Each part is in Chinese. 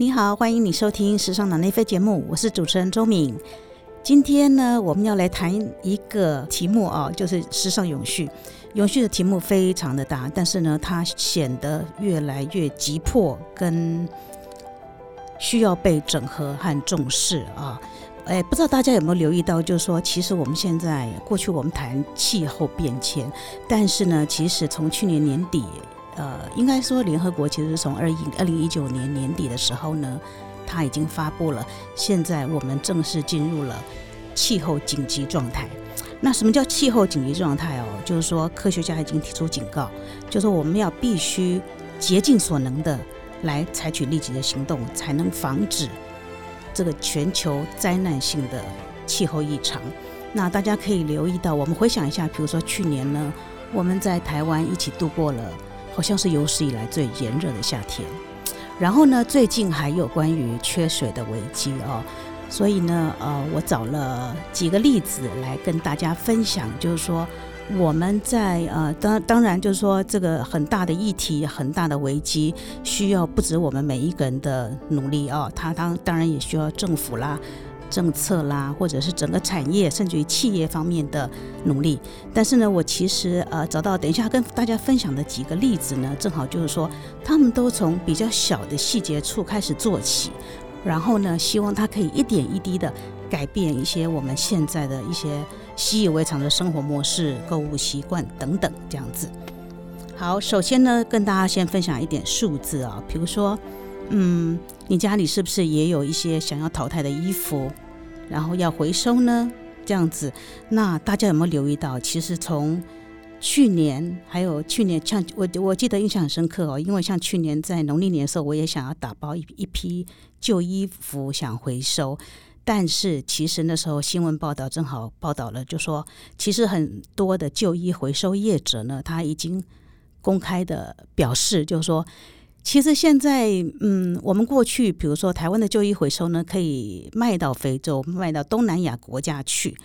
你好，欢迎你收听《时尚脑内飞》节目，我是主持人周敏。今天呢，我们要来谈一个题目啊，就是时尚永续。永续的题目非常的大，但是呢，它显得越来越急迫，跟需要被整合和重视啊。哎，不知道大家有没有留意到，就是说，其实我们现在过去我们谈气候变迁，但是呢，其实从去年年底。呃，应该说，联合国其实是从二零二零一九年年底的时候呢，它已经发布了，现在我们正式进入了气候紧急状态。那什么叫气候紧急状态哦？就是说，科学家已经提出警告，就是说我们要必须竭尽所能的来采取立即的行动，才能防止这个全球灾难性的气候异常。那大家可以留意到，我们回想一下，比如说去年呢，我们在台湾一起度过了。好像是有史以来最炎热的夏天，然后呢，最近还有关于缺水的危机哦，所以呢，呃，我找了几个例子来跟大家分享，就是说我们在呃，当当然就是说这个很大的议题、很大的危机，需要不止我们每一个人的努力哦，它当当然也需要政府啦。政策啦，或者是整个产业，甚至于企业方面的努力。但是呢，我其实呃找到等一下跟大家分享的几个例子呢，正好就是说，他们都从比较小的细节处开始做起，然后呢，希望它可以一点一滴的改变一些我们现在的一些习以为常的生活模式、购物习惯等等这样子。好，首先呢，跟大家先分享一点数字啊，比如说。嗯，你家里是不是也有一些想要淘汰的衣服，然后要回收呢？这样子，那大家有没有留意到？其实从去年还有去年，像我我记得印象很深刻哦，因为像去年在农历年的时候，我也想要打包一一批旧衣服想回收，但是其实那时候新闻报道正好报道了，就说其实很多的旧衣回收业者呢，他已经公开的表示，就是说。其实现在，嗯，我们过去，比如说台湾的旧衣回收呢，可以卖到非洲、卖到东南亚国家去。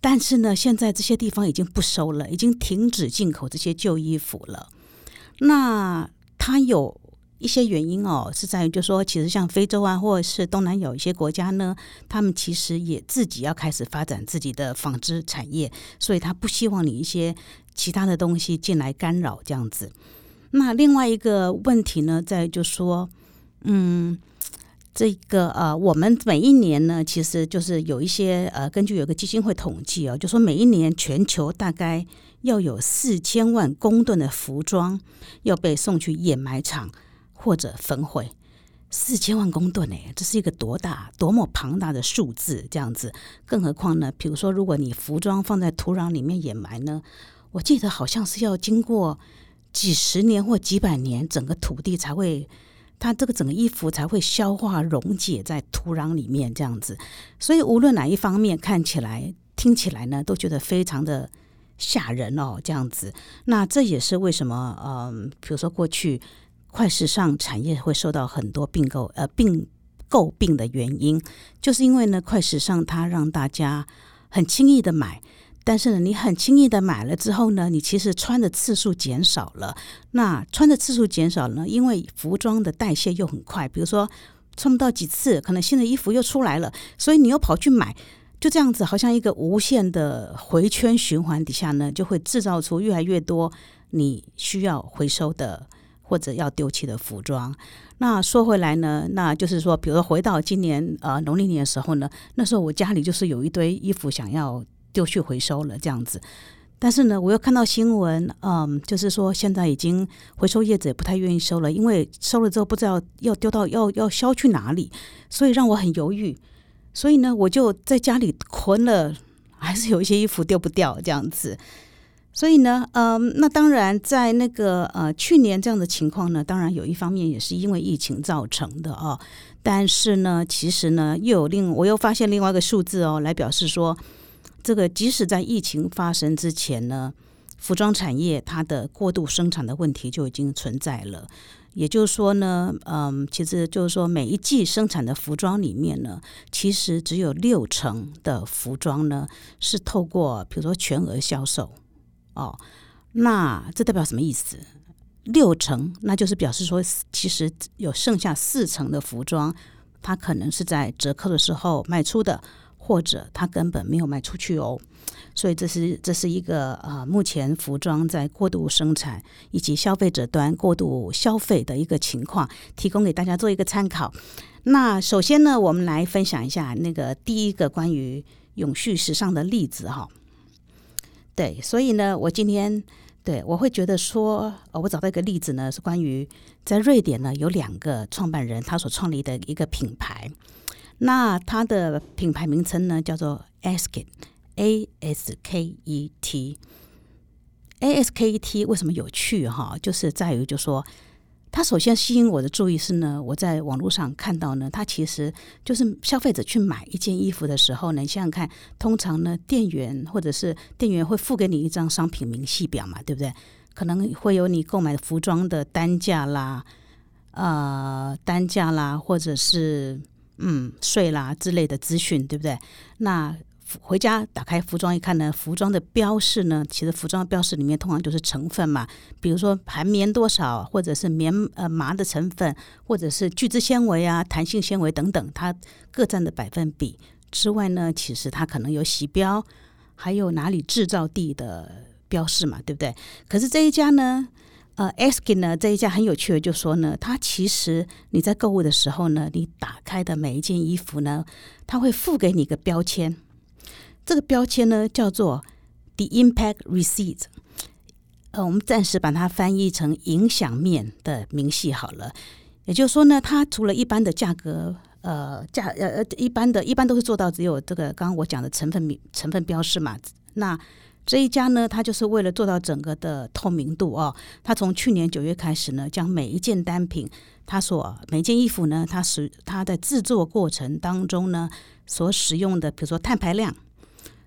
但是呢，现在这些地方已经不收了，已经停止进口这些旧衣服了。那它有一些原因哦，是在于就说，其实像非洲啊，或者是东南亚一些国家呢，他们其实也自己要开始发展自己的纺织产业，所以他不希望你一些其他的东西进来干扰这样子。那另外一个问题呢，在就说，嗯，这个呃，我们每一年呢，其实就是有一些呃，根据有个基金会统计哦，就说每一年全球大概要有四千万公吨的服装要被送去掩埋场或者焚毁，四千万公吨哎，这是一个多大、多么庞大的数字，这样子。更何况呢，比如说，如果你服装放在土壤里面掩埋呢，我记得好像是要经过。几十年或几百年，整个土地才会，它这个整个衣服才会消化溶解在土壤里面这样子。所以无论哪一方面看起来、听起来呢，都觉得非常的吓人哦，这样子。那这也是为什么，嗯，比如说过去快时尚产业会受到很多并购呃并诟病的原因，就是因为呢，快时尚它让大家很轻易的买。但是呢，你很轻易的买了之后呢，你其实穿的次数减少了。那穿的次数减少呢，因为服装的代谢又很快，比如说穿不到几次，可能新的衣服又出来了，所以你又跑去买，就这样子，好像一个无限的回圈循环底下呢，就会制造出越来越多你需要回收的或者要丢弃的服装。那说回来呢，那就是说，比如说回到今年呃农历年的时候呢，那时候我家里就是有一堆衣服想要。丢去回收了这样子，但是呢，我又看到新闻，嗯，就是说现在已经回收业者也不太愿意收了，因为收了之后不知道要丢到要要销去哪里，所以让我很犹豫。所以呢，我就在家里囤了，还是有一些衣服丢不掉这样子。所以呢，嗯，那当然在那个呃去年这样的情况呢，当然有一方面也是因为疫情造成的啊。但是呢，其实呢，又有另我又发现另外一个数字哦，来表示说。这个即使在疫情发生之前呢，服装产业它的过度生产的问题就已经存在了。也就是说呢，嗯，其实就是说每一季生产的服装里面呢，其实只有六成的服装呢是透过比如说全额销售哦。那这代表什么意思？六成，那就是表示说，其实有剩下四成的服装，它可能是在折扣的时候卖出的，或者它根本没有卖出去哦。所以这是这是一个呃，目前服装在过度生产以及消费者端过度消费的一个情况，提供给大家做一个参考。那首先呢，我们来分享一下那个第一个关于永续时尚的例子哈。对，所以呢，我今天对我会觉得说，呃我找到一个例子呢，是关于在瑞典呢有两个创办人他所创立的一个品牌，那它的品牌名称呢叫做 Asket。A S K E T，A S K E T 为什么有趣哈？就是在于，就说它首先吸引我的注意是呢，我在网络上看到呢，它其实就是消费者去买一件衣服的时候呢，你想想看，通常呢，店员或者是店员会付给你一张商品明细表嘛，对不对？可能会有你购买的服装的单价啦，呃，单价啦，或者是嗯税啦之类的资讯，对不对？那回家打开服装一看呢，服装的标示呢，其实服装的标示里面通常就是成分嘛，比如说含棉多少，或者是棉呃麻的成分，或者是聚酯纤维啊、弹性纤维等等，它各占的百分比之外呢，其实它可能有洗标，还有哪里制造地的标示嘛，对不对？可是这一家呢，呃，Eskin 呢这一家很有趣的，就说呢，它其实你在购物的时候呢，你打开的每一件衣服呢，它会附给你一个标签。这个标签呢叫做 The Impact Receipt，呃，我们暂时把它翻译成影响面的明细好了。也就是说呢，它除了一般的价格，呃，价呃呃，一般的一般都是做到只有这个刚刚我讲的成分名成分标示嘛。那这一家呢，它就是为了做到整个的透明度哦，它从去年九月开始呢，将每一件单品，它所每件衣服呢，它使它的制作过程当中呢，所使用的，比如说碳排量。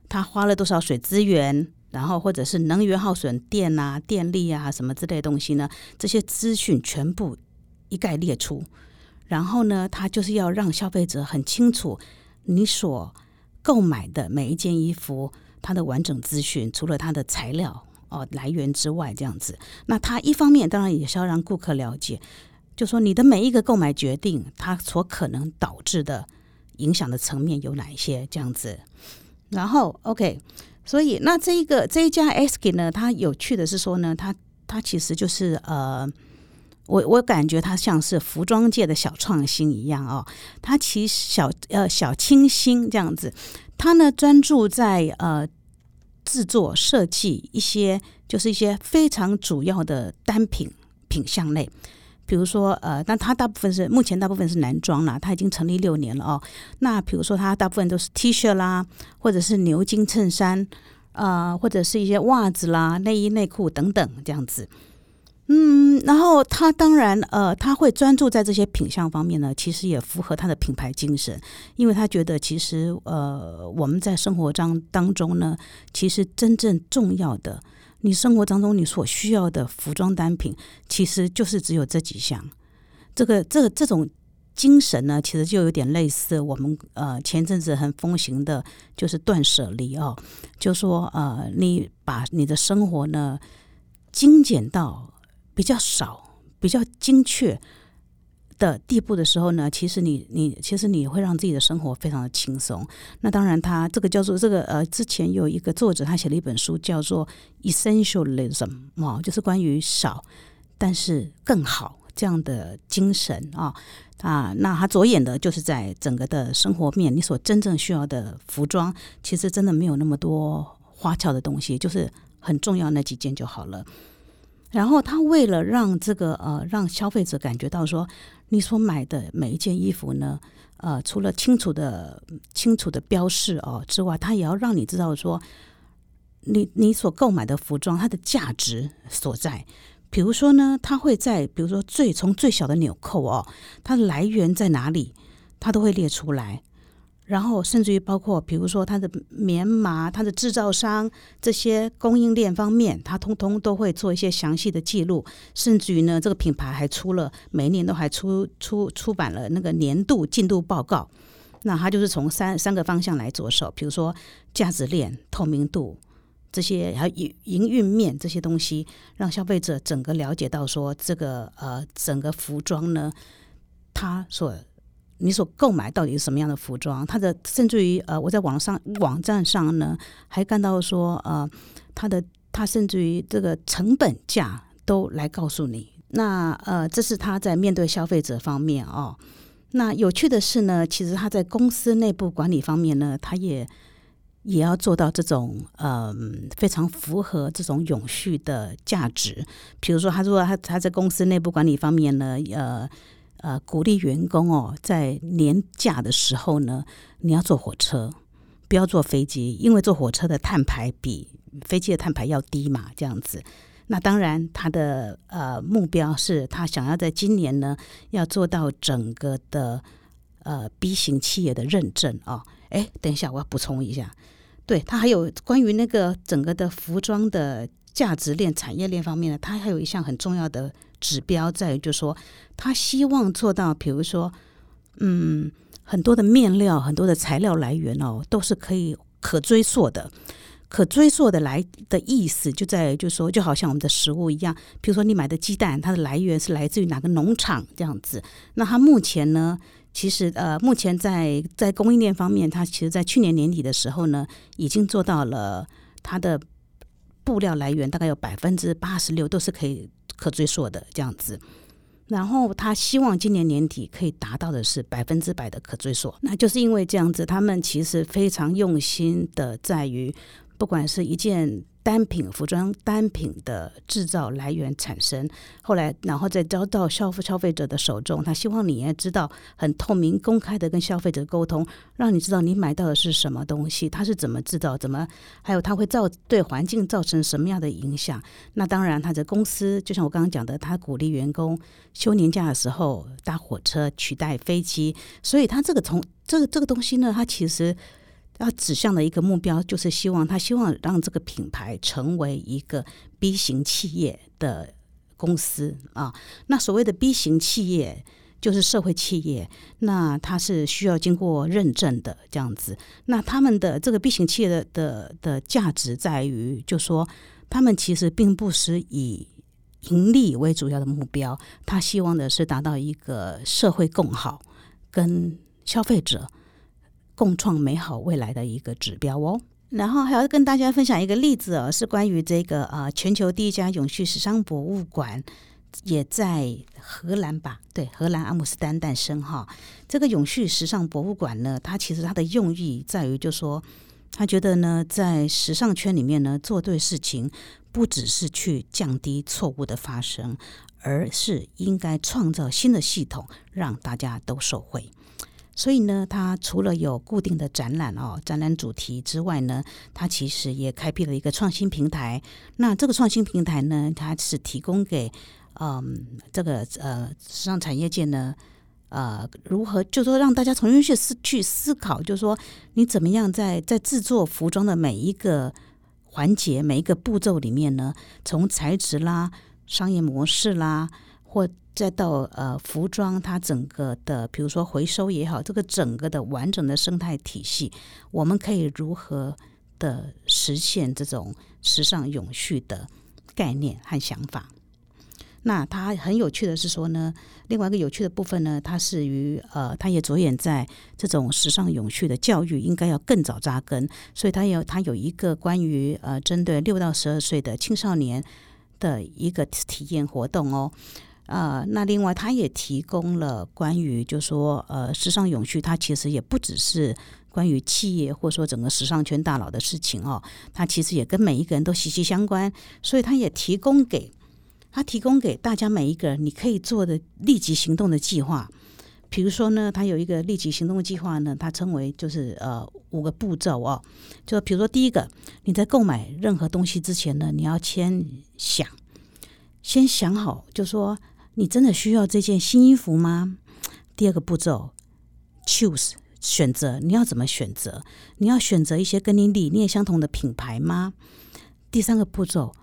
他花了多少水资源，然后或者是能源耗损、电啊、电力啊什么之类的东西呢？这些资讯全部一概列出，然后呢，他就是要让消费者很清楚你所购买的每一件衣服它的完整资讯，除了它的材料哦来源之外，这样子。那他一方面当然也是要让顾客了解，就说你的每一个购买决定，它所可能导致的影响的层面有哪一些，这样子。然后，OK，所以那这一个这一家 SK 呢，它有趣的是说呢，它它其实就是呃，我我感觉它像是服装界的小创新一样哦，它其实小呃小清新这样子，他呢专注在呃制作设计一些就是一些非常主要的单品品相类。比如说，呃，但他大部分是目前大部分是男装啦，他已经成立六年了哦。那比如说，他大部分都是 T 恤啦，或者是牛津衬衫，呃，或者是一些袜子啦、内衣内裤等等这样子。嗯，然后他当然，呃，他会专注在这些品相方面呢，其实也符合他的品牌精神，因为他觉得其实，呃，我们在生活当当中呢，其实真正重要的。你生活当中你所需要的服装单品，其实就是只有这几项。这个这这种精神呢，其实就有点类似我们呃前阵子很风行的，就是断舍离哦。就说呃，你把你的生活呢精简到比较少、比较精确。的地步的时候呢，其实你你其实你会让自己的生活非常的轻松。那当然，他这个叫做这个呃，之前有一个作者他写了一本书叫做 Essentialism 哦，就是关于少但是更好这样的精神啊啊。那他着眼的就是在整个的生活面，你所真正需要的服装，其实真的没有那么多花俏的东西，就是很重要那几件就好了。然后他为了让这个呃让消费者感觉到说。你所买的每一件衣服呢，呃，除了清楚的、清楚的标示哦之外，他也要让你知道说，你你所购买的服装它的价值所在。比如说呢，它会在比如说最从最小的纽扣哦，它的来源在哪里，它都会列出来。然后，甚至于包括，比如说它的棉麻、它的制造商这些供应链方面，它通通都会做一些详细的记录。甚至于呢，这个品牌还出了每年都还出出出版了那个年度进度报告。那它就是从三三个方向来着手，比如说价值链、透明度、这些还有营营运面这些东西，让消费者整个了解到说这个呃整个服装呢，它所你所购买到底是什么样的服装？它的甚至于呃我在网上网站上呢还看到说呃它的它甚至于这个成本价都来告诉你。那呃这是他在面对消费者方面哦。那有趣的是呢，其实他在公司内部管理方面呢，他也。也要做到这种嗯非常符合这种永续的价值。比如说，他说他他在公司内部管理方面呢，呃呃，鼓励员工哦，在年假的时候呢，你要坐火车，不要坐飞机，因为坐火车的碳排比飞机的碳排要低嘛，这样子。那当然，他的呃目标是他想要在今年呢，要做到整个的呃 B 型企业的认证啊。哎，等一下，我要补充一下。对他还有关于那个整个的服装的价值链、产业链方面呢，它还有一项很重要的指标在于，就是说他希望做到，比如说，嗯，很多的面料、很多的材料来源哦，都是可以可追溯的。可追溯的来的意思就在于，就是说，就好像我们的食物一样，比如说你买的鸡蛋，它的来源是来自于哪个农场这样子。那它目前呢？其实，呃，目前在在供应链方面，它其实，在去年年底的时候呢，已经做到了它的布料来源大概有百分之八十六都是可以可追溯的这样子。然后，他希望今年年底可以达到的是百分之百的可追溯。那就是因为这样子，他们其实非常用心的在于，不管是一件。单品服装单品的制造来源产生，后来然后再交到消费消费者的手中。他希望你也知道很透明、公开的跟消费者沟通，让你知道你买到的是什么东西，它是怎么制造，怎么还有它会造对环境造成什么样的影响。那当然，他的公司就像我刚刚讲的，他鼓励员工休年假的时候搭火车取代飞机，所以他这个从这个这个东西呢，它其实。要指向的一个目标，就是希望他希望让这个品牌成为一个 B 型企业的公司啊。那所谓的 B 型企业，就是社会企业，那它是需要经过认证的这样子。那他们的这个 B 型企业的的的价值在于，就说他们其实并不是以盈利为主要的目标，他希望的是达到一个社会共好跟消费者。共创美好未来的一个指标哦。然后还要跟大家分享一个例子哦，是关于这个呃全球第一家永续时尚博物馆也在荷兰吧？对，荷兰阿姆斯丹诞生哈。这个永续时尚博物馆呢，它其实它的用意在于，就说他觉得呢，在时尚圈里面呢，做对事情不只是去降低错误的发生，而是应该创造新的系统，让大家都受惠。所以呢，它除了有固定的展览哦，展览主题之外呢，它其实也开辟了一个创新平台。那这个创新平台呢，它是提供给嗯这个呃时尚产业界呢，呃如何就说让大家重新去思去思考，就是说你怎么样在在制作服装的每一个环节、每一个步骤里面呢，从材质啦、商业模式啦。或再到呃服装，它整个的，比如说回收也好，这个整个的完整的生态体系，我们可以如何的实现这种时尚永续的概念和想法？那它很有趣的是说呢，另外一个有趣的部分呢，它是于呃，它也着眼在这种时尚永续的教育应该要更早扎根，所以它有它有一个关于呃针对六到十二岁的青少年的一个体验活动哦。呃，那另外，他也提供了关于，就说，呃，时尚永续，它其实也不只是关于企业或者说整个时尚圈大佬的事情哦，它其实也跟每一个人都息息相关，所以他也提供给他提供给大家每一个人，你可以做的立即行动的计划。比如说呢，他有一个立即行动计划呢，它称为就是呃五个步骤哦，就比如说第一个，你在购买任何东西之前呢，你要先想，先想好，就说。你真的需要这件新衣服吗？第二个步骤，choose 选择，你要怎么选择？你要选择一些跟你理念相同的品牌吗？第三个步骤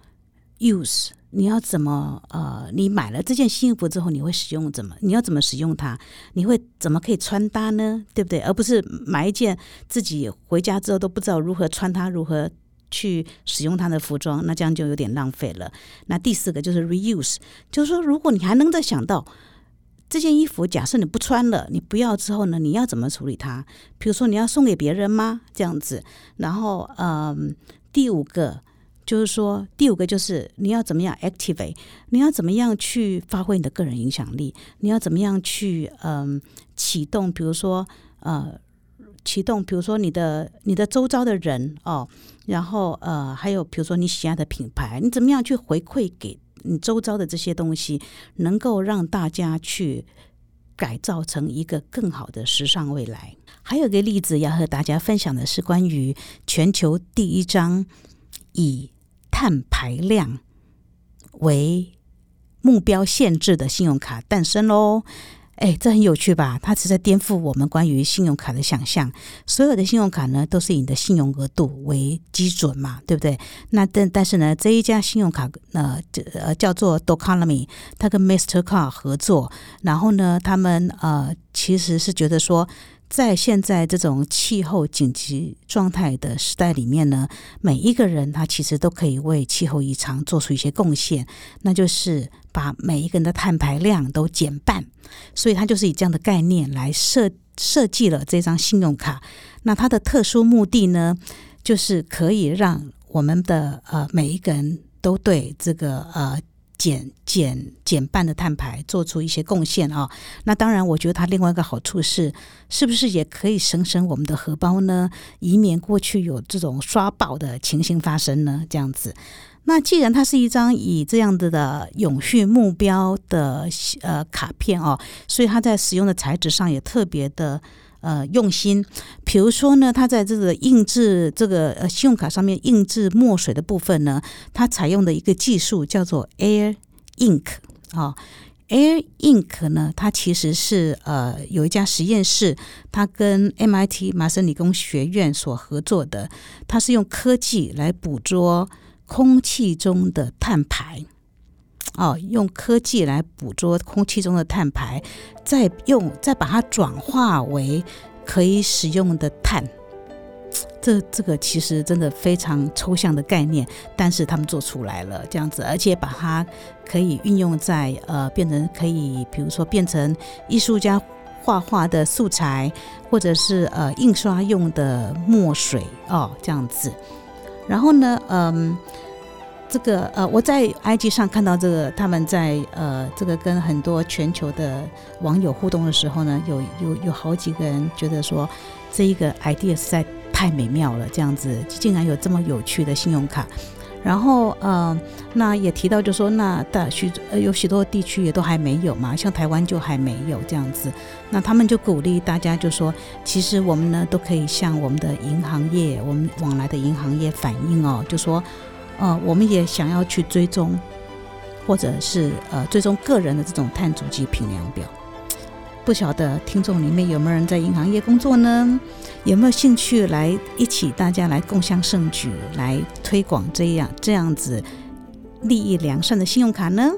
，use 你要怎么呃，你买了这件新衣服之后，你会使用怎么？你要怎么使用它？你会怎么可以穿搭呢？对不对？而不是买一件自己回家之后都不知道如何穿它，如何去使用他的服装，那这样就有点浪费了。那第四个就是 reuse，就是说，如果你还能再想到这件衣服，假设你不穿了，你不要之后呢，你要怎么处理它？比如说你要送给别人吗？这样子。然后，嗯，第五个就是说，第五个就是你要怎么样 activate，你要怎么样去发挥你的个人影响力？你要怎么样去嗯启动？比如说，呃。启动，比如说你的你的周遭的人哦，然后呃，还有比如说你喜爱的品牌，你怎么样去回馈给你周遭的这些东西，能够让大家去改造成一个更好的时尚未来？还有一个例子要和大家分享的是关于全球第一张以碳排量为目标限制的信用卡诞生喽。哎，这很有趣吧？它是在颠覆我们关于信用卡的想象。所有的信用卡呢，都是以你的信用额度为基准嘛，对不对？那但但是呢，这一家信用卡呃呃叫做 d o c o n o m y 它跟 Mastercard 合作，然后呢，他们呃其实是觉得说。在现在这种气候紧急状态的时代里面呢，每一个人他其实都可以为气候异常做出一些贡献，那就是把每一个人的碳排量都减半。所以他就是以这样的概念来设设计了这张信用卡。那它的特殊目的呢，就是可以让我们的呃每一个人都对这个呃。减减减半的碳排，做出一些贡献啊！那当然，我觉得它另外一个好处是，是不是也可以省省我们的荷包呢？以免过去有这种刷爆的情形发生呢？这样子，那既然它是一张以这样子的永续目标的呃卡片哦，所以它在使用的材质上也特别的。呃，用心，比如说呢，它在这个印制这个呃信用卡上面印制墨水的部分呢，它采用的一个技术叫做 Air Ink 啊，Air Ink 呢，它其实是呃有一家实验室，它跟 MIT 麻省理工学院所合作的，它是用科技来捕捉空气中的碳排。哦，用科技来捕捉空气中的碳排，再用再把它转化为可以使用的碳。这这个其实真的非常抽象的概念，但是他们做出来了这样子，而且把它可以运用在呃，变成可以，比如说变成艺术家画画的素材，或者是呃印刷用的墨水哦，这样子。然后呢，嗯。这个呃，我在 IG 上看到这个，他们在呃，这个跟很多全球的网友互动的时候呢，有有有好几个人觉得说，这一个 idea 实在太美妙了，这样子竟然有这么有趣的信用卡。然后呃，那也提到就说，那大许呃有许多地区也都还没有嘛，像台湾就还没有这样子。那他们就鼓励大家就说，其实我们呢都可以向我们的银行业，我们往来的银行业反映哦，就说。呃，我们也想要去追踪，或者是呃追踪个人的这种碳足迹评量表。不晓得听众里面有没有人在银行业工作呢？有没有兴趣来一起大家来共襄盛举，来推广这样这样子利益良善的信用卡呢？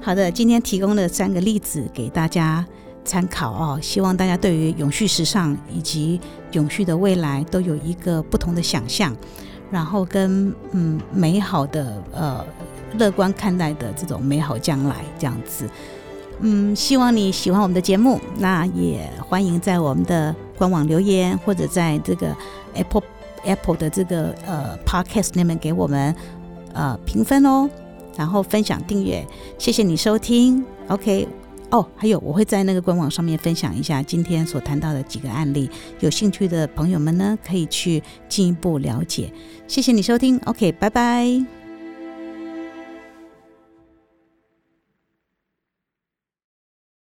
好的，今天提供了三个例子给大家参考哦，希望大家对于永续时尚以及永续的未来都有一个不同的想象。然后跟嗯美好的呃乐观看待的这种美好将来这样子，嗯，希望你喜欢我们的节目，那也欢迎在我们的官网留言或者在这个 Apple Apple 的这个呃 Podcast 那边给我们呃评分哦，然后分享订阅，谢谢你收听，OK。哦，还有我会在那个官网上面分享一下今天所谈到的几个案例，有兴趣的朋友们呢可以去进一步了解。谢谢你收听，OK，拜拜。